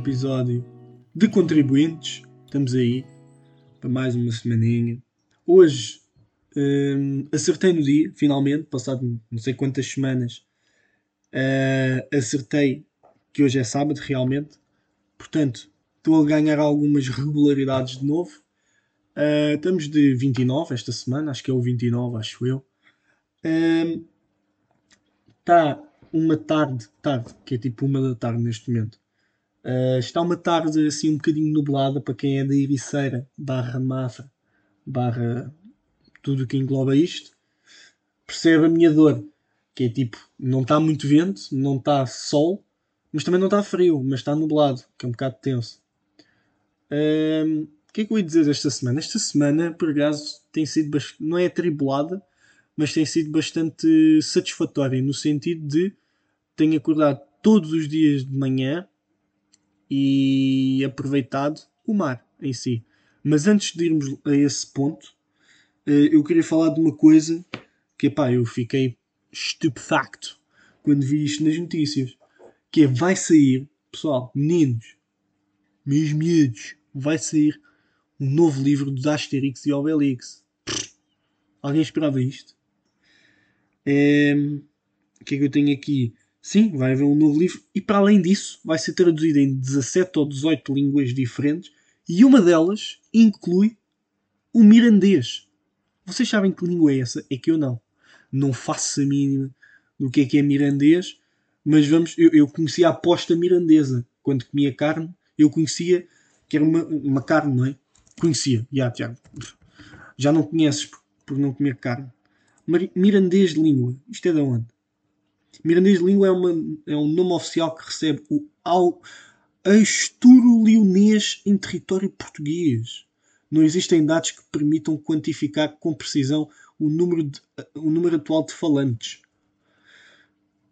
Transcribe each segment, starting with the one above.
episódio de contribuintes. Estamos aí para mais uma semaninha. Hoje hum, acertei no dia, finalmente, passado não sei quantas semanas, uh, acertei que hoje é sábado, realmente. Portanto, estou a ganhar algumas regularidades de novo. Uh, estamos de 29 esta semana, acho que é o 29, acho eu. Está hum, uma tarde, tarde, que é tipo uma da tarde neste momento. Uh, está uma tarde assim um bocadinho nublada para quem é da Ericeira, barra Mafra, barra tudo que engloba isto. Percebe a minha dor, que é tipo, não está muito vento, não está sol, mas também não está frio, mas está nublado, que é um bocado tenso. Uh, o que é que eu ia dizer esta semana? Esta semana, por acaso, tem sido não é atribulada, mas tem sido bastante satisfatória no sentido de tenho acordado todos os dias de manhã e aproveitado o mar em si. Mas antes de irmos a esse ponto, eh, eu queria falar de uma coisa que epá, eu fiquei estupefacto quando vi isto nas notícias. Que é, vai sair, pessoal, meninos, meus miúdos, vai sair um novo livro dos Asterix e Obelix. Alguém esperava isto? É, o que é que eu tenho aqui? Sim, vai haver um novo livro e para além disso vai ser traduzido em 17 ou 18 línguas diferentes e uma delas inclui o mirandês. Vocês sabem que língua é essa? É que eu não. Não faço a mínima do que é que é mirandês, mas vamos, eu, eu conhecia a aposta mirandesa. Quando comia carne, eu conhecia que era uma, uma carne, não é? Conhecia, já, Tiago. Já não conheces por, por não comer carne. Mirandês de língua. Isto é de onde? Mirandês de língua é, uma, é um nome oficial que recebe o asturo-leonês em território português. Não existem dados que permitam quantificar com precisão o número, de, o número atual de falantes.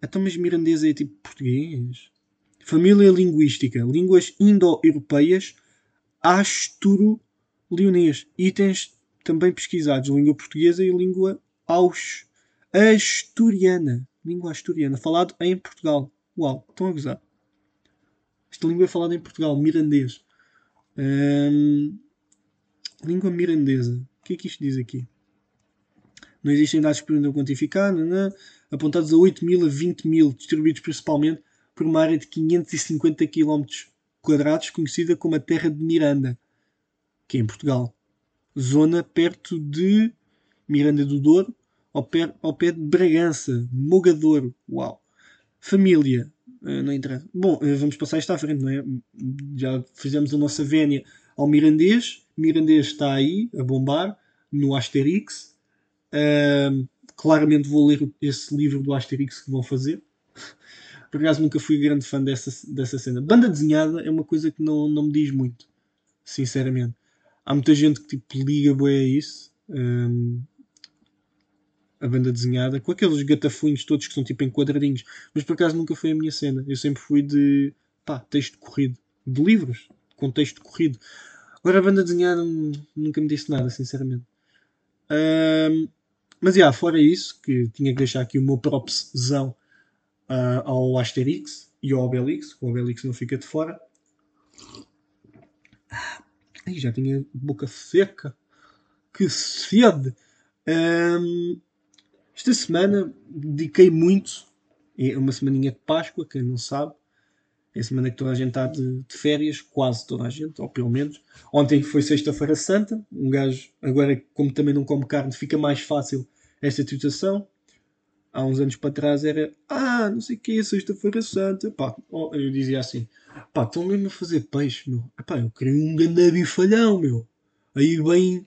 Então, mas mirandês é tipo português? Família linguística. Línguas indo-europeias asturo-leonês. Itens também pesquisados. Língua portuguesa e língua aus asturiana língua asturiana, falado em Portugal. Uau, estão a gozar. Esta língua é falada em Portugal, mirandês. Hum, língua mirandesa. O que é que isto diz aqui? Não existem dados permitam quantificar, não, apontados a 8 mil a 20 mil, distribuídos principalmente por uma área de 550 km quadrados, conhecida como a Terra de Miranda, que é em Portugal. Zona perto de Miranda do Douro, ao pé, ao pé de Bragança, Mogador. Uau! Família. Uh, não interessa. Bom, uh, vamos passar isto à frente, não é? Já fizemos a nossa vénia ao Mirandês. Mirandês está aí a bombar no Asterix. Uh, claramente vou ler esse livro do Asterix que vão fazer. Por acaso nunca fui grande fã dessa, dessa cena. Banda desenhada é uma coisa que não, não me diz muito, sinceramente. Há muita gente que tipo, liga bem a isso. Um, a banda desenhada, com aqueles gatafunhos todos que são tipo em quadradinhos, mas por acaso nunca foi a minha cena. Eu sempre fui de pá, texto corrido, de livros, com texto corrido. Agora a banda desenhada nunca me disse nada, sinceramente. Um, mas já, yeah, fora isso, que tinha que deixar aqui o meu propszão uh, ao Asterix e ao Obelix, o Obelix não fica de fora. Ai, já tinha boca seca. Que sede! Um, esta semana dediquei muito, é uma semaninha de Páscoa, quem não sabe, é a semana que toda a gente está de, de férias, quase toda a gente, ou pelo menos. Ontem foi Sexta-feira Santa, um gajo, agora como também não come carne, fica mais fácil esta situação. Há uns anos para trás era, ah, não sei o que, Sexta-feira Santa, pá, eu dizia assim, pá, estão mesmo a fazer peixe, meu. Epá, eu queria um grande bifalhão, meu. Aí bem,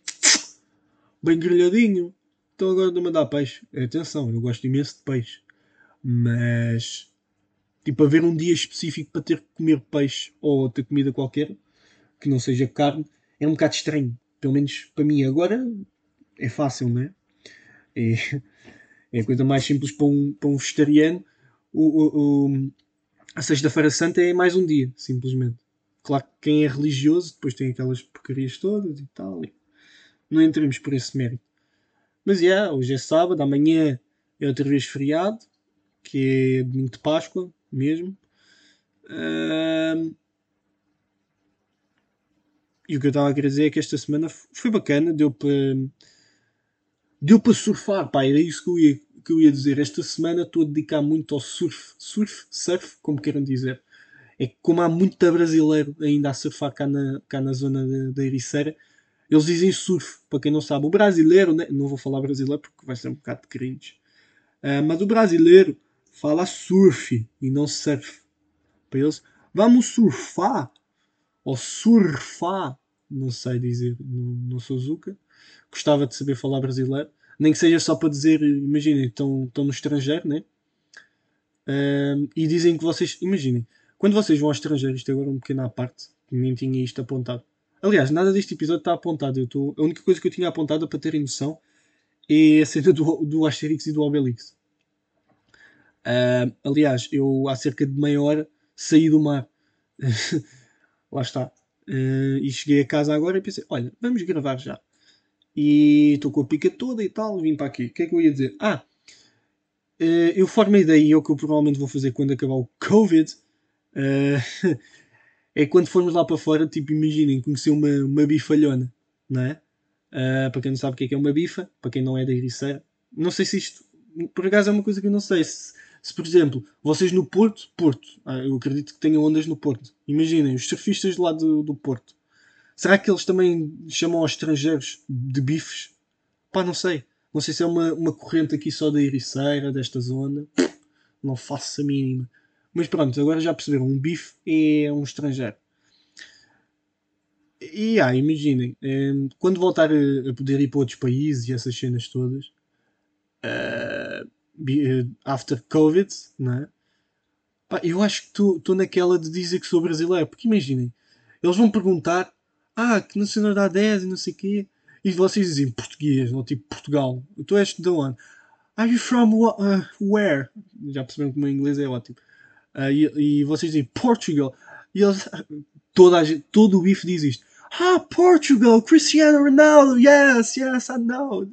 bem grelhadinho. Então agora estou-me a dar peixe. Atenção, eu gosto imenso de peixe. Mas, tipo, haver um dia específico para ter que comer peixe ou outra comida qualquer que não seja carne é um bocado estranho. Pelo menos para mim. Agora é fácil, não é? É, é a coisa mais simples para um, para um vegetariano. O, o, o a Sexta-feira Santa é mais um dia, simplesmente. Claro que quem é religioso depois tem aquelas porcarias todas e tal. Não entremos por esse mérito. Mas yeah, hoje é sábado, amanhã é outra vez feriado, que é domingo de Páscoa. mesmo. Uh, e o que eu estava a querer dizer é que esta semana foi bacana, deu para deu para surfar, pá, era isso que eu, ia, que eu ia dizer. Esta semana estou a dedicar muito ao surf, surf, surf, como queiram dizer. É que como há muito brasileiro ainda a surfar cá na, cá na zona da Ericeira, eles dizem surf, para quem não sabe. O brasileiro, né? não vou falar brasileiro porque vai ser um bocado cringe, uh, mas o brasileiro fala surf e não surf. Para eles, vamos surfar ou surfar, não sei dizer, não, não. Gostava de saber falar brasileiro, nem que seja só para dizer, imaginem, estão, estão no estrangeiro, né? Uh, e dizem que vocês, imaginem, quando vocês vão ao estrangeiro, isto agora é um pequeno à parte, nem tinha isto apontado. Aliás, nada deste episódio está apontado. Eu tô, a única coisa que eu tinha apontado para terem noção é a cena do, do Asterix e do Obelix. Uh, aliás, eu há cerca de meia hora saí do mar. Lá está. Uh, e cheguei a casa agora e pensei: olha, vamos gravar já. E estou com a pica toda e tal, vim para aqui. O que é que eu ia dizer? Ah, uh, eu formei daí, é o que eu provavelmente vou fazer quando acabar o Covid. Uh, é quando formos lá para fora, tipo, imaginem, conhecer uma, uma bifalhona, não é? Uh, para quem não sabe o que é, que é uma bifa, para quem não é da Ericeira, não sei se isto, por acaso é uma coisa que eu não sei. Se, se por exemplo, vocês no Porto, Porto, ah, eu acredito que tenham ondas no Porto, imaginem, os surfistas lá do, do Porto, será que eles também chamam aos estrangeiros de bifes? Pá, não sei. Não sei se é uma, uma corrente aqui só da Ericeira, desta zona, não faço a mínima. Mas pronto, agora já perceberam, um bife é um estrangeiro. E ah, imaginem, eh, quando voltar a, poder ir para outros países e essas cenas todas, uh, after Covid, né? Eu acho que estou naquela de dizer que sou brasileiro, porque imaginem, eles vão perguntar, ah, que nacionalidade és e não sei o quê, e vocês dizem português, não tipo Portugal, tu és de onde? Are you from uh, where? Já perceberam que o meu inglês é ótimo. Uh, e, e, vocês dizem Portugal. E eles, toda gente, todo o bife diz isto. Ah, Portugal, Cristiano Ronaldo, yes, yes, I know.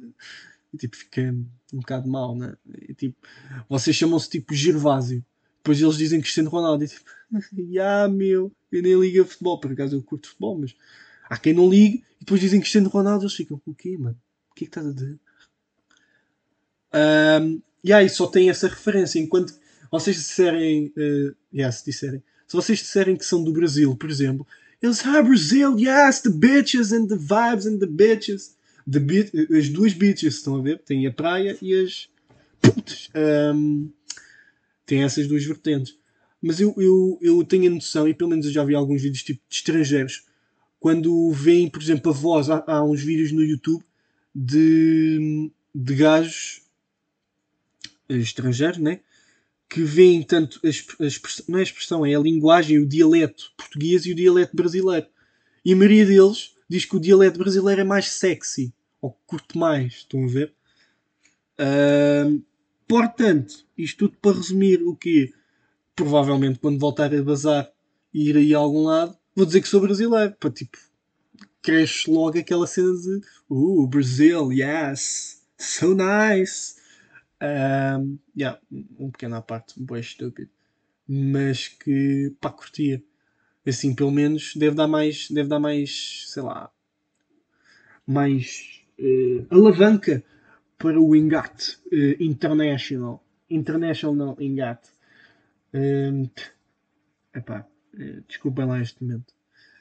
E tipo, fica um bocado mal, né? E, tipo, vocês chamam-se tipo Gervásio. Depois eles dizem Cristiano Ronaldo. E tipo, yeah, meu, eu nem ligo a futebol. Por acaso eu curto futebol, mas há quem não ligue. E depois dizem Cristiano Ronaldo. Eles ficam, o quê, mano? O que é que estás a dizer? Um, e aí só tem essa referência. Enquanto vocês disserem, uh, yes, disserem, se vocês disserem que são do Brasil, por exemplo, eles, ah, Brasil, yes, the bitches and the vibes and the bitches. The as duas bitches, estão a ver? Tem a praia e as putas. Um, tem essas duas vertentes. Mas eu, eu, eu tenho a noção, e pelo menos eu já vi alguns vídeos tipo de estrangeiros, quando veem, por exemplo, a voz, há, há uns vídeos no YouTube de, de gajos estrangeiros, né? Que veem tanto a, expressão, não é a expressão, é a linguagem, o dialeto português e o dialeto brasileiro. E a maioria deles diz que o dialeto brasileiro é mais sexy, ou curto mais, estão a ver? Uh, portanto, isto tudo para resumir o que provavelmente quando voltar a bazar e ir aí a algum lado, vou dizer que sou brasileiro, para tipo, cresce logo aquela cena de uh, Brasil, yes, so nice. Um, yeah, um pequeno à parte, um boi estúpido. Mas que pá, curtia. Assim, pelo menos deve dar mais, deve dar mais, sei lá, mais uh, alavanca para o engate uh, international. International engate. Um, epá, uh, desculpem lá este momento.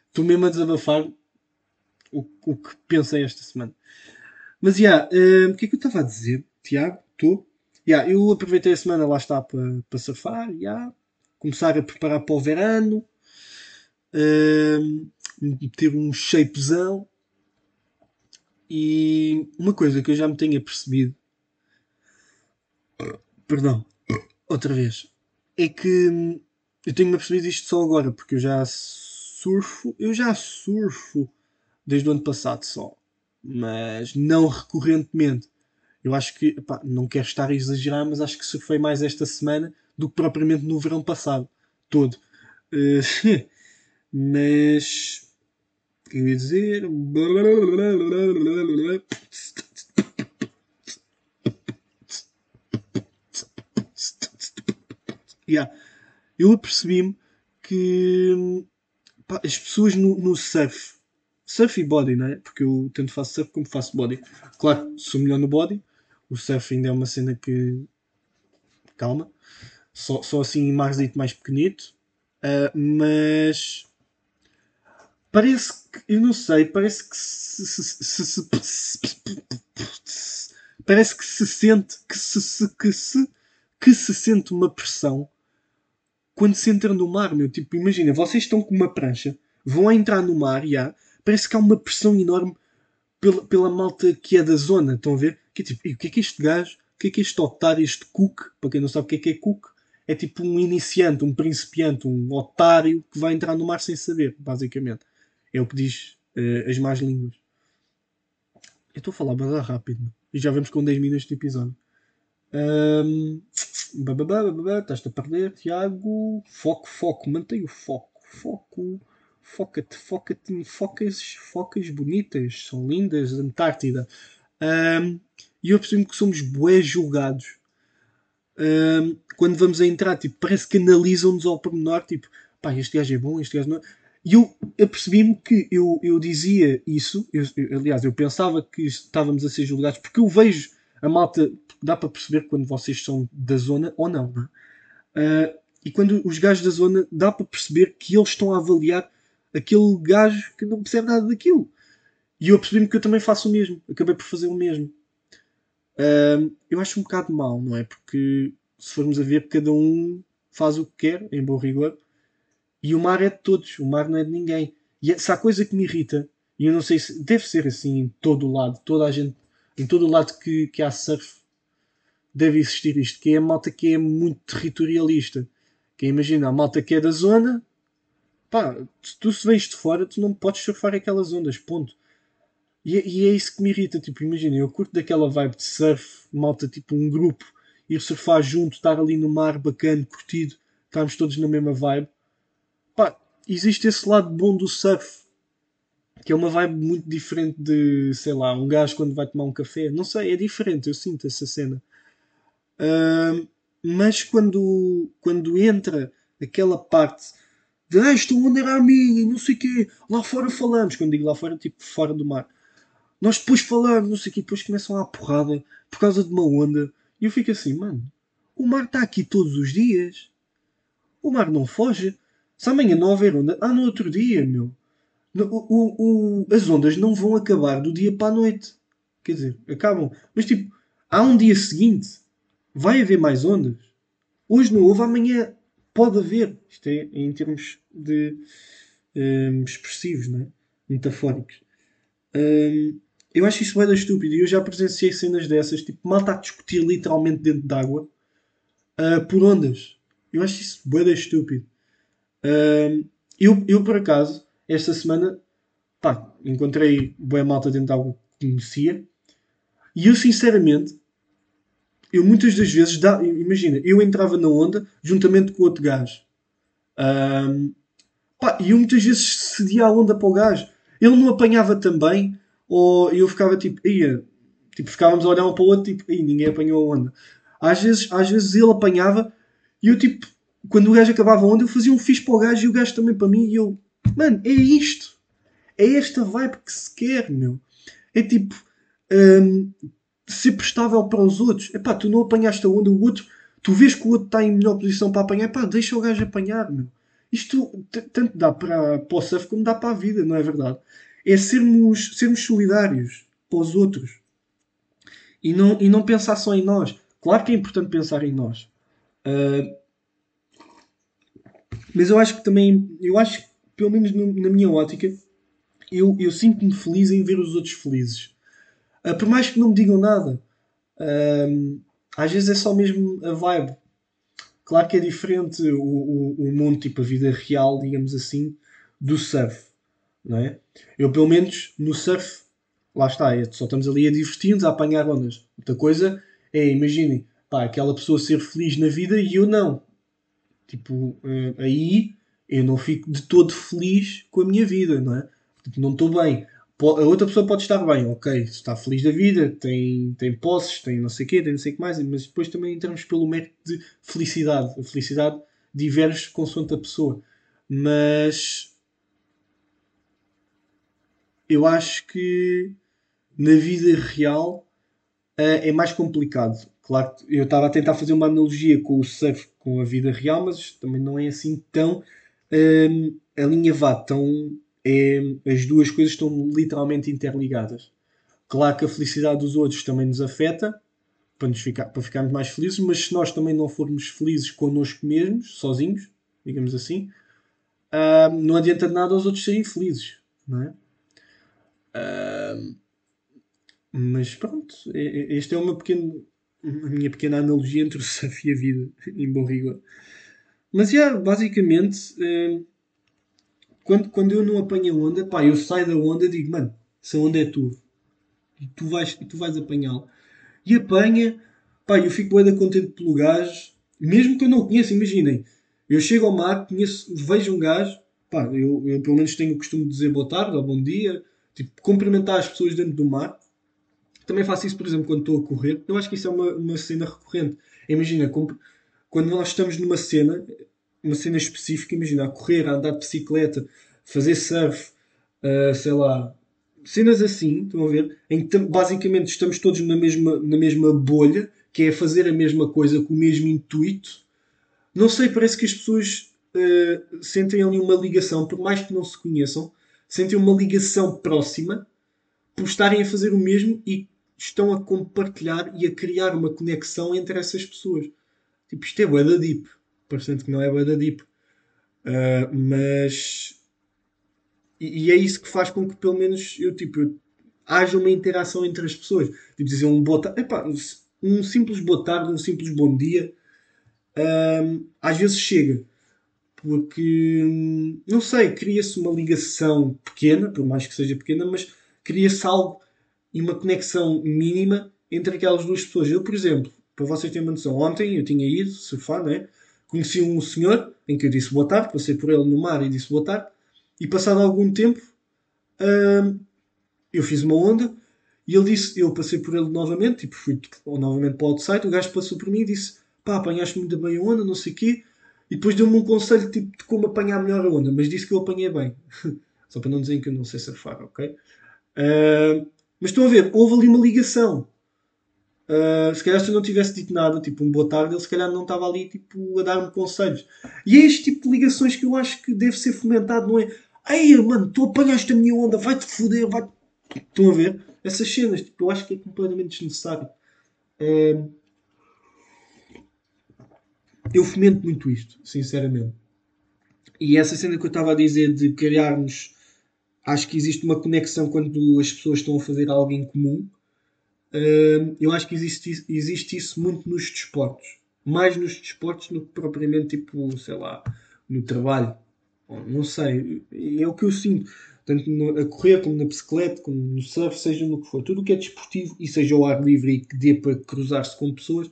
Estou mesmo a desabafar o, o que pensei esta semana. Mas, já, yeah, uh, o que é que eu estava a dizer, Tiago? Estou? Yeah, eu aproveitei a semana lá está para, para surfar, yeah, começar a preparar para o verano, uh, ter um shapezão. E uma coisa que eu já me tenho percebido, perdão, outra vez, é que eu tenho-me percebido isto só agora, porque eu já surfo, eu já surfo desde o ano passado só, mas não recorrentemente. Eu acho que, epá, não quero estar a exagerar, mas acho que surfei mais esta semana do que propriamente no verão passado todo. Uh, mas. Eu ia dizer? Yeah. eu apercebi-me que pá, as pessoas no, no surf, surf e body, não é? Porque eu tanto faço surf como faço body. Claro, sou melhor no body, o surf ainda é uma cena que. Calma, só, só assim mais dito mais pequenito, uh, mas parece que, eu não sei, parece que se, se, se, se parece que se sente que se, que se que se sente uma pressão quando se entra no mar, meu. Tipo, imagina, vocês estão com uma prancha, vão a entrar no mar e há, parece que há uma pressão enorme pela, pela malta que é da zona. Estão a ver? Que é tipo, o que é que este gajo, o que é que este otário, este cook, para quem não sabe o que é que é cook, é tipo um iniciante, um principiante, um otário que vai entrar no mar sem saber, basicamente. É o que diz uh, as más línguas. Eu estou a falar bastante rápido. E já vamos com 10 minutos de episódio. Um, Estás-te a perder, Tiago. Foco, foco, mantém o foco. Foco, foca-te, foca-te, focas, focas bonitas, são lindas, Antártida. Um, e eu percebo que somos bué julgados. Um, quando vamos a entrar, tipo, parece que analisam-nos ao pormenor, tipo, pá, este gajo é bom, este gajo não é. E eu apercebi-me que eu, eu dizia isso, eu, eu, aliás, eu pensava que estávamos a ser julgados, porque eu vejo a malta, dá para perceber quando vocês são da zona ou não. não é? uh, e quando os gajos da zona, dá para perceber que eles estão a avaliar aquele gajo que não percebe nada daquilo. E eu percebi-me que eu também faço o mesmo. Acabei por fazer o mesmo. Uh, eu acho um bocado mal, não é? Porque se formos a ver, cada um faz o que quer, em bom rigor. E o mar é de todos, o mar não é de ninguém. E se há coisa que me irrita, e eu não sei se deve ser assim em todo o lado, toda a gente em todo o lado que, que há surf deve existir isto, que é a malta que é muito territorialista. Que é, imagina, a malta que é da zona, pá, tu se vens de fora, tu não podes surfar aquelas ondas, ponto. E, e é isso que me irrita, tipo, imagina, eu curto daquela vibe de surf, malta, tipo um grupo, ir surfar junto, estar ali no mar, bacana, curtido, estarmos todos na mesma vibe. Pá, existe esse lado bom do surf, que é uma vibe muito diferente de, sei lá, um gajo quando vai tomar um café. Não sei, é diferente, eu sinto essa cena. Uh, mas quando, quando entra aquela parte de ah, onda era a minha, não sei o quê, lá fora falamos. Quando digo lá fora, tipo fora do mar. Nós depois falamos, não sei o quê, depois começam a porrada por causa de uma onda. E eu fico assim, mano, o mar está aqui todos os dias. O mar não foge. Se amanhã não houver onda, ah, no outro dia, meu. O, o, as ondas não vão acabar do dia para a noite. Quer dizer, acabam. Mas tipo, há um dia seguinte, vai haver mais ondas. Hoje não houve, amanhã pode haver. Isto é em termos de um, expressivos, não é? metafóricos. Um, eu acho isso bem estúpido. E eu já presenciei cenas dessas, tipo, mal está a discutir literalmente dentro d'água uh, por ondas. Eu acho isso bem estúpido. Um, eu, eu, por acaso, esta semana, pá, encontrei boa malta dentro de algo que conhecia. E eu, sinceramente, eu muitas das vezes, imagina, eu entrava na onda juntamente com outro gajo. Pá, e eu muitas vezes cedia a onda para o gajo. Ele não apanhava também, ou eu ficava tipo, ia, tipo, ficávamos a olhar um para o outro, tipo, ninguém apanhou a onda. Às vezes, às vezes ele apanhava e eu, tipo, quando o gajo acabava a onda, eu fazia um fixe para o gajo e o gajo também para mim, e eu, Mano, é isto. É esta vibe que se quer, meu. É tipo. Um, ser prestável para os outros. Epá, tu não apanhaste a onda, o outro. Tu vês que o outro está em melhor posição para apanhar. Epá, deixa o gajo apanhar, meu. Isto tanto dá para, para o surf como dá para a vida, não é verdade? É sermos, sermos solidários para os outros. E não, e não pensar só em nós. Claro que é importante pensar em nós. Uh, mas eu acho que também. Eu acho pelo menos no, na minha ótica, eu, eu sinto-me feliz em ver os outros felizes. Uh, por mais que não me digam nada, uh, às vezes é só mesmo a vibe. Claro que é diferente o, o, o mundo, tipo a vida real, digamos assim, do surf. Não é? Eu, pelo menos, no surf, lá está, é, só estamos ali a divertir-nos, a apanhar ondas. Outra coisa é, imaginem, pá, aquela pessoa ser feliz na vida e eu não. Tipo, uh, aí eu não fico de todo feliz com a minha vida, não é? Tipo, não estou bem. A outra pessoa pode estar bem, ok, está feliz da vida, tem, tem posses, tem não sei o quê, tem não sei o que mais, mas depois também entramos pelo método de felicidade. A felicidade diverge consoante a pessoa. Mas eu acho que na vida real uh, é mais complicado. Claro, eu estava a tentar fazer uma analogia com o surf com a vida real, mas também não é assim tão um, alinhavado. Tão, é, as duas coisas estão literalmente interligadas. Claro que a felicidade dos outros também nos afeta para, nos ficar, para ficarmos mais felizes, mas se nós também não formos felizes connosco mesmos, sozinhos, digamos assim, uh, não adianta nada aos outros serem felizes, não é? Mas pronto, este é uma pequena, a minha pequena analogia entre o surf e a vida, em bom rigor. Mas, yeah, basicamente, quando, quando eu não apanho a onda, pá, eu saio da onda e digo, mano, se a onda é tua, e tu vais, e tu vais apanhá-la. E apanha, pá, eu fico bem contente pelo gajo, mesmo que eu não o conheça, imaginem, eu chego ao mar, conheço, vejo um gajo, pá, eu, eu pelo menos tenho o costume de dizer boa tarde ou bom dia, tipo, cumprimentar as pessoas dentro do mar. Também faço isso, por exemplo, quando estou a correr. Eu acho que isso é uma, uma cena recorrente. Imagina, quando nós estamos numa cena, uma cena específica, imagina, a correr, a andar de bicicleta, fazer surf, uh, sei lá, cenas assim, estão a ver? Em que basicamente estamos todos na mesma, na mesma bolha, que é fazer a mesma coisa com o mesmo intuito. Não sei, parece que as pessoas uh, sentem ali uma ligação, por mais que não se conheçam, sentem uma ligação próxima por estarem a fazer o mesmo e estão a compartilhar e a criar uma conexão entre essas pessoas. Tipo, isto é bué da deep. Parecendo que não é bué da deep. Uh, mas... E, e, é isso que faz com que, pelo menos, eu, tipo, eu, haja uma interação entre as pessoas. Tipo, dizer um boa tarde... Epá, um simples boa tarde, um simples bom dia, uh, às vezes chega. Porque, não sei, cria-se uma ligação pequena, por mais que seja pequena, mas cria-se algo e uma conexão mínima entre aquelas duas pessoas. Eu, por exemplo, para vocês terem uma noção, ontem eu tinha ido surfar, né? conheci um senhor em que eu disse boa tarde, passei por ele no mar e disse boa tarde, e passado algum tempo hum, eu fiz uma onda e ele disse, eu passei por ele novamente, tipo, fui novamente para o outside, o gajo passou por mim e disse, pá, apanhaste muito bem a onda, não sei o quê, e depois deu-me um conselho tipo, de como apanhar melhor a onda, mas disse que eu apanhei bem. Só para não dizer que eu não sei surfar, ok? Uh, mas estão a ver, houve ali uma ligação. Uh, se calhar se eu não tivesse dito nada, tipo um boa tarde, ele se calhar não estava ali tipo, a dar-me conselhos. E é este tipo de ligações que eu acho que deve ser fomentado, não é? Ei, mano, tu apanhaste a minha onda, vai-te foder, vai Estão a ver? Essas cenas, tipo, eu acho que é completamente desnecessário. Uh, eu fomento muito isto, sinceramente. E essa cena que eu estava a dizer de criarmos acho que existe uma conexão quando as pessoas estão a fazer algo em comum. Uh, eu acho que existe, existe isso muito nos desportos. Mais nos desportos do que propriamente, tipo, sei lá, no trabalho. Não sei. É o que eu sinto. Tanto a correr, como na bicicleta, como no surf, seja no que for. Tudo o que é desportivo e seja ao ar livre e que dê para cruzar-se com pessoas,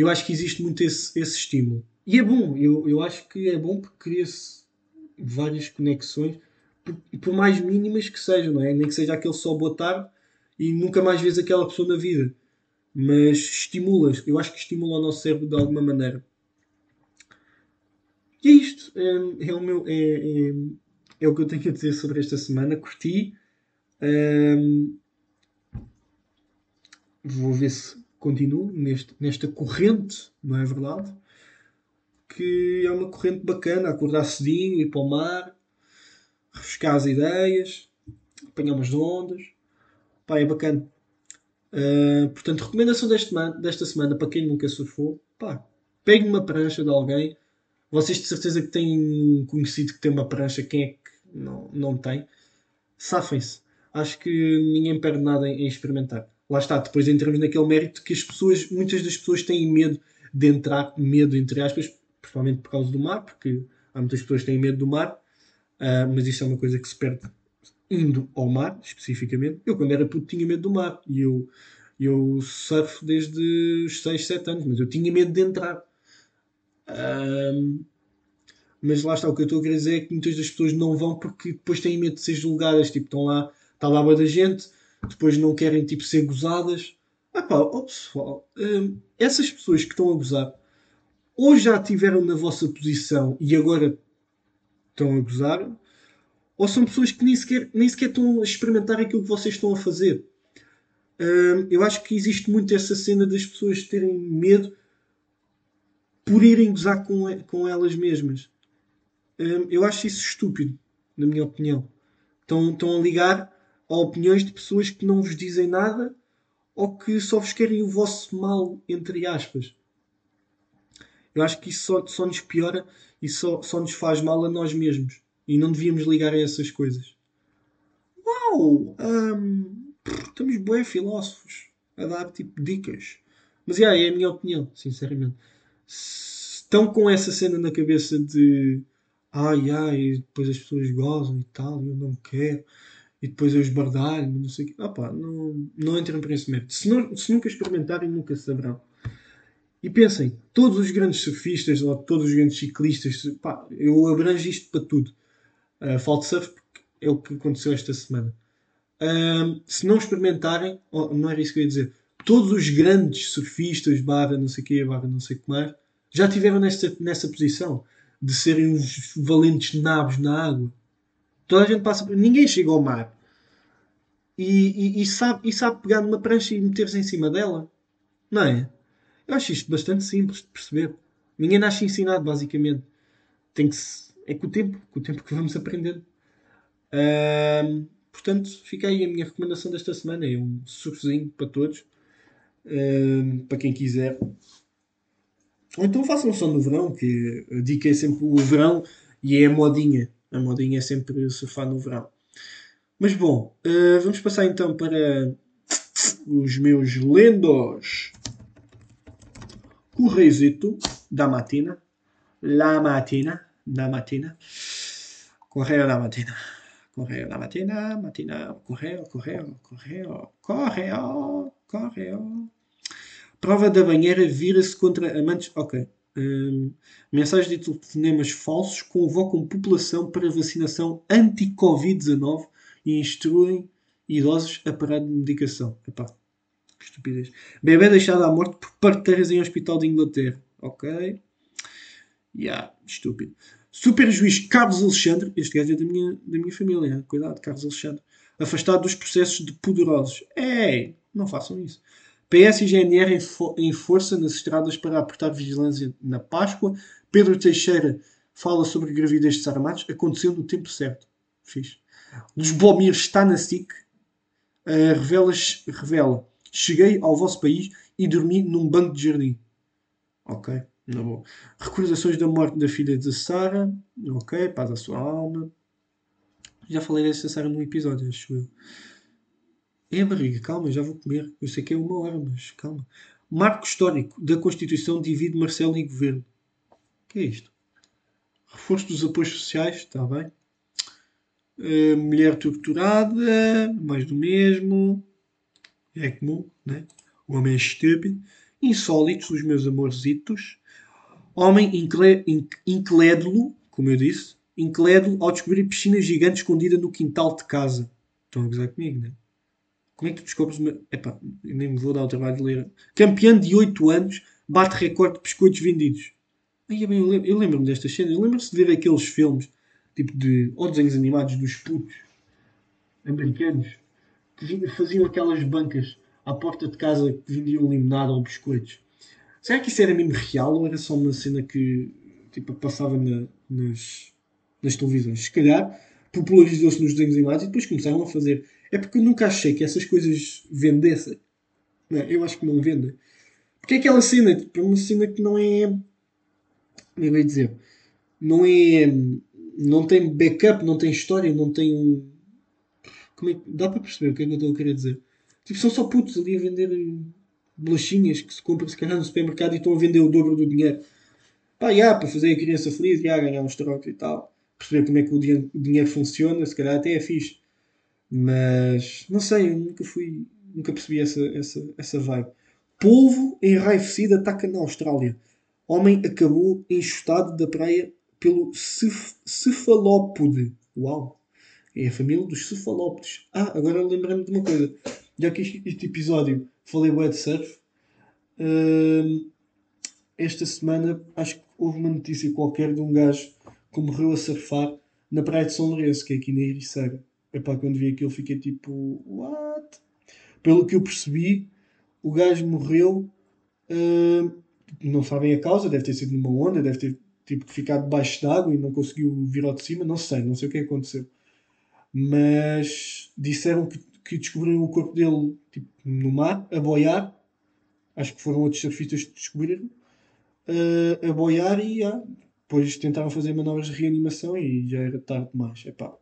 eu acho que existe muito esse, esse estímulo. E é bom. Eu, eu acho que é bom porque cria-se várias conexões por, por, mais mínimas que sejam, não é? Nem que seja aquele só boa tarde e nunca mais vês aquela pessoa na vida. Mas estimulas, eu acho que estimula o nosso cérebro de alguma maneira. E é isto. É, é o, meu, é, é, é, o que eu tenho a dizer sobre esta semana. Curti. Um, vou ver se continuo neste, nesta corrente, não é verdade? Que é uma corrente bacana, acordar cedinho, ir para o mar, refrescar as ideias, apanhar umas ondas. Pá, é bacana. Uh, portanto, recomendação deste, desta semana para quem nunca surfou: pá, pegue uma prancha de alguém. Vocês de certeza que têm conhecido que tem uma prancha, quem é que não, não tem? Safem-se. Acho que ninguém perde nada em, em experimentar. Lá está, depois entramos naquele mérito que as pessoas, muitas das pessoas têm medo de entrar, medo entre aspas, principalmente por causa do mar, porque há muitas pessoas que têm medo do mar Uh, mas isso é uma coisa que se perde indo ao mar, especificamente. Eu, quando era puto, tinha medo do mar. E eu, eu surfo desde os 6, 7 anos, mas eu tinha medo de entrar. Uh, mas lá está, o que eu estou a querer dizer é que muitas das pessoas não vão porque depois têm medo de ser julgadas. Tipo, estão lá, está lá a da gente, depois não querem tipo, ser gozadas. Ah pá, oh, pessoal, uh, essas pessoas que estão a gozar, ou já tiveram na vossa posição e agora estão a gozar, ou são pessoas que nem sequer, nem sequer estão a experimentar aquilo que vocês estão a fazer. Hum, eu acho que existe muito essa cena das pessoas terem medo por irem gozar com, com elas mesmas. Hum, eu acho isso estúpido, na minha opinião. Estão, estão a ligar a opiniões de pessoas que não vos dizem nada ou que só vos querem o vosso mal, entre aspas. Eu acho que isso só, só nos piora e só, só nos faz mal a nós mesmos. E não devíamos ligar a essas coisas. Uau! Um, estamos bem filósofos a dar tipo dicas. Mas yeah, é a minha opinião, sinceramente. Estão com essa cena na cabeça de ai ai, depois as pessoas gozam e tal, eu não quero, e depois eu esbardalho, não sei o quê. Não, não entrem para esse método. Se, não, se nunca experimentarem, nunca saberão. E pensem, todos os grandes surfistas ou todos os grandes ciclistas, pá, eu abranjo isto para tudo. Uh, surf porque é o que aconteceu esta semana. Uh, se não experimentarem, oh, não era isso que eu ia dizer, todos os grandes surfistas, barra não sei o quê, barra não sei o que mais, já estiveram nessa, nessa posição de serem uns valentes nabos na água. Toda a gente passa por. Ninguém chega ao mar e, e, e, sabe, e sabe pegar numa prancha e meter-se em cima dela. Não é? Eu acho isto bastante simples de perceber. Ninguém nasce ensinado, basicamente. Tem que se... É com o tempo, com o tempo que vamos aprendendo. Uh, portanto, fica aí a minha recomendação desta semana. É um surfzinho para todos. Para quem quiser. Ou então façam só no verão, que a dica é sempre o verão e é a modinha. A modinha é sempre surfar no verão. Mas bom, uh, vamos passar então para os meus lendos correizito da mattina, la mattina, da mattina, correo da mattina, correo da mattina, mattina, correo, correo, correo, correo, correo. Prova da banheira vira-se contra amantes. Ok. Um, mensagens de telefonemas falsos convocam população para vacinação anti-Covid-19 e instruem idosos a parar de medicação. Epá, que estupidez. Bebê deixado à morte por parteiras em hospital de Inglaterra. Ok. Yeah, estúpido. Super juiz Carlos Alexandre. Este gajo é da minha, da minha família. Cuidado, Carlos Alexandre. Afastado dos processos de poderosos. Ei, não façam isso. PS e GNR em, fo em força nas estradas para apertar vigilância na Páscoa. Pedro Teixeira fala sobre gravidez de Saramatos. Aconteceu no tempo certo. Fiz. Dos Bomir está na SIC. Uh, revela, revela Cheguei ao vosso país e dormi num banco de jardim. Ok, na boa. Recordações da morte da filha de Sara. Ok, paz à sua alma. Já falei dessa Sara num episódio, acho eu. É a barriga, calma, já vou comer. Eu sei que é uma hora, mas calma. Marco histórico da Constituição divide Marcelo e Governo. O que é isto? Reforço dos apoios sociais, está bem. Uh, mulher torturada, mais do mesmo é comum, né? O homem é estúpido. Insólitos, os meus amorzitos. Homem incrédulo, como eu disse, incrédulo ao descobrir piscina gigante escondida no quintal de casa. Estão a gozar comigo, né? Como é que tu descobres uma. Epá, eu nem me vou dar o trabalho de ler. Campeão de 8 anos bate recorde de biscoitos vendidos. Aí, bem, eu lembro-me destas cenas. Lembro-se de ver aqueles filmes, tipo de. ou desenhos animados dos putos americanos que faziam aquelas bancas à porta de casa que vendiam limonada ou biscoitos. Será que isso era mesmo real ou era só uma cena que tipo, passava na, nas, nas televisões? Se calhar popularizou-se nos desenhos animados e depois começaram a fazer. É porque eu nunca achei que essas coisas vendessem. Não, eu acho que não vendem. Porque é aquela cena, tipo, é uma cena que não é. Como é eu ia dizer? Não é. Não tem backup, não tem história, não tem um como é que, dá para perceber o que é que eu estou a querer dizer? Tipo, são só putos ali a vender bolachinhas que se compram se calhar no supermercado e estão a vender o dobro do dinheiro. Pá, já, para fazer a criança feliz, já, ganhar uns trocos e tal. Perceber como é que o dinheiro funciona, se calhar até é fixe. Mas, não sei, eu nunca fui, nunca percebi essa, essa, essa vibe. Polvo enraivecido ataca na Austrália. Homem acabou enxutado da praia pelo cef cefalópode. Uau! É a família dos cefalópodes. Ah, agora lembrei-me de uma coisa. Já que este, este episódio falei web surf, uh, esta semana acho que houve uma notícia qualquer de um gajo que morreu a surfar na praia de São Lourenço, que é aqui na Ericeira. Epá, quando vi aquilo fiquei tipo, what? Pelo que eu percebi, o gajo morreu, uh, não sabem a causa, deve ter sido numa onda, deve ter tipo, ficado debaixo d'água e não conseguiu vir ao de cima, não sei, não sei o que aconteceu. Mas disseram que, que descobriram o corpo dele tipo, no mar, a boiar. Acho que foram outros surfistas que descobriram. Uh, a boiar e ah, depois tentaram fazer manobras de reanimação e já era tarde demais. Epá.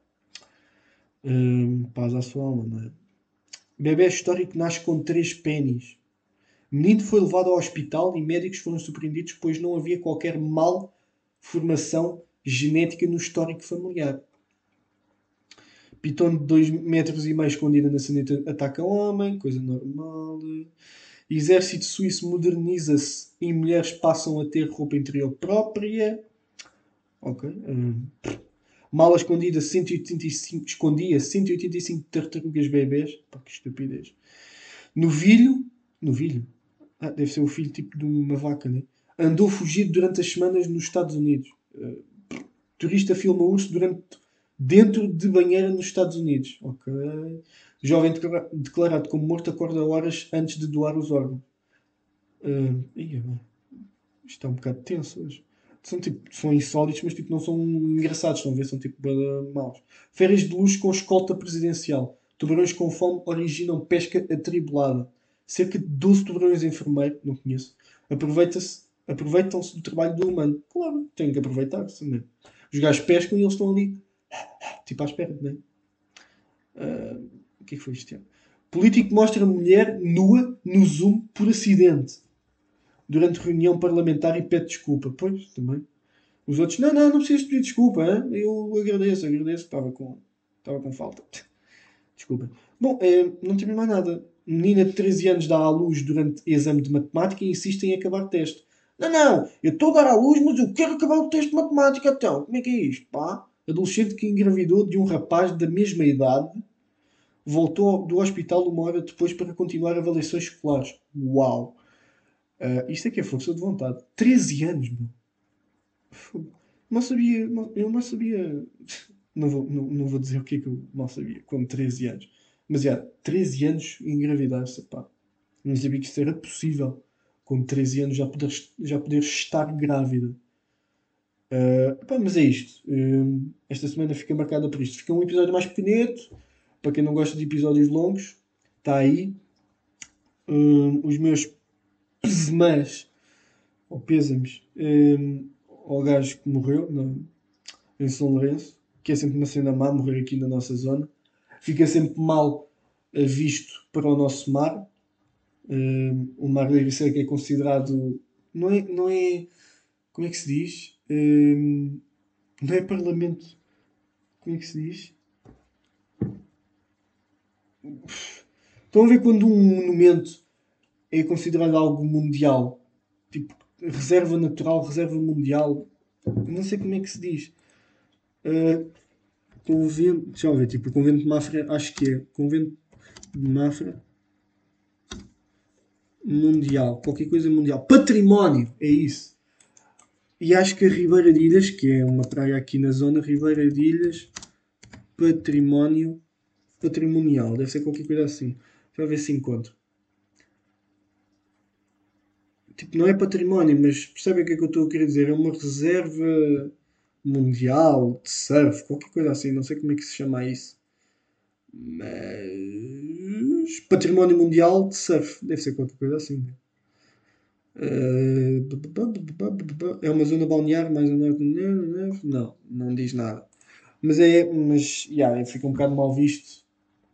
Uh, paz à sua alma, não é? Bebê histórico nasce com três pênis. Menino foi levado ao hospital e médicos foram surpreendidos pois não havia qualquer malformação genética no histórico familiar. Pitão de 2 metros e meio escondida na sanita ataca homem, coisa normal. Exército suíço moderniza-se e mulheres passam a ter roupa interior própria. Ok. Hum. Mala escondida 185, escondia 185 tartarugas bebês. Pá, que estupidez. Novilho. Novilho? Ah, deve ser o filho tipo de uma vaca, né? Andou fugido durante as semanas nos Estados Unidos. Uh, turista filma urso durante dentro de banheira nos Estados Unidos. Ok. Jovem declarado como morto acorda horas antes de doar os órgãos. Uh, ia, isto é um bocado tenso hoje. São, tipo, são insólitos, mas tipo, não são engraçados, estão a ver? São tipo maus. Férias de luz com escolta presidencial. Tubarões com fome originam pesca atribulada. Cerca de 12 tubarões enfermeiros, não conheço, aproveita-se aproveitam-se do trabalho do humano. Claro, têm que aproveitar-se. Né? Os gajos pescam e eles estão ali Tipo à espera, não é? Uh, o que é que foi isto? Político mostra mulher nua no Zoom por acidente. Durante reunião parlamentar e pede desculpa. Pois, também. Os outros, não, não, não precisas pedir desculpa. Hein? Eu agradeço, agradeço. Estava com, estava com falta. Desculpa. Bom, é, não temos mais nada. Menina de 13 anos dá à luz durante exame de matemática e insiste em acabar o teste. Não, não, eu estou a dar à luz, mas eu quero acabar o teste de matemática então. Como é que é isto, pá? adolescente que engravidou de um rapaz da mesma idade voltou do hospital uma hora depois para continuar avaliações escolares. Uau! Uh, isto é que é força de vontade. 13 anos, meu. Não sabia. Eu não sabia. Não vou, não, não vou dizer o que é que eu não sabia com 13 anos. Mas já, 13 anos engravidar-se, pá. Não sabia que isso era possível. Com 13 anos já poder, já poder estar grávida. Uh, pá, mas é isto. Uh, esta semana fica marcada por isto. Fica um episódio mais pequenito. Para quem não gosta de episódios longos, está aí. Uh, os meus pesemãs, ou pêsames, ao gajo que morreu no, em São Lourenço, que é sempre uma cena má morrer aqui na nossa zona. Fica sempre mal visto para o nosso mar. o mar da que é considerado. Não é, não é. Como é que se diz? Hum, não é Parlamento. Como é que se diz? Estão a ver quando um monumento é considerado algo mundial? Tipo, reserva natural, reserva mundial. Não sei como é que se diz. Uh, convento. Deixa eu ver, tipo, convento de Mafra, acho que é. Convento de Mafra. Mundial. Qualquer coisa mundial. Património! É isso. E acho que a Ribeira de Ilhas, que é uma praia aqui na zona, Ribeira de Ilhas, património patrimonial, deve ser qualquer coisa assim. Deixa eu ver se encontro. Tipo, não é património, mas percebem o que é que eu estou a querer dizer? É uma reserva mundial de surf, qualquer coisa assim, não sei como é que se chama isso. Mas. Património mundial de surf, deve ser qualquer coisa assim. Uh, é uma zona balnear mais a norte. Não, não diz nada. Mas é. Mas yeah, fica um bocado mal visto.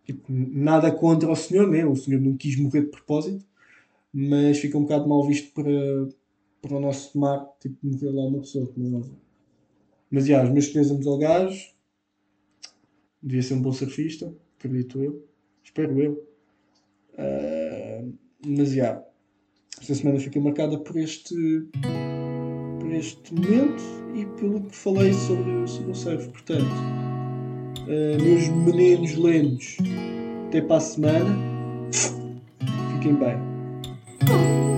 Tipo, nada contra o senhor, né? O senhor não quis morrer de propósito. Mas fica um bocado mal visto para, para o nosso mar. Tipo, morrer lá uma pessoa. Como é Mas yeah, os meus pésamos ao gajo. Devia ser um bom surfista, acredito eu. Espero eu. Uh, mas já. Esta semana fica marcada por este, por este momento e pelo que falei sobre, sobre o surf. Portanto, uh, meus meninos lentos, até para a semana. Fiquem bem. 嗯。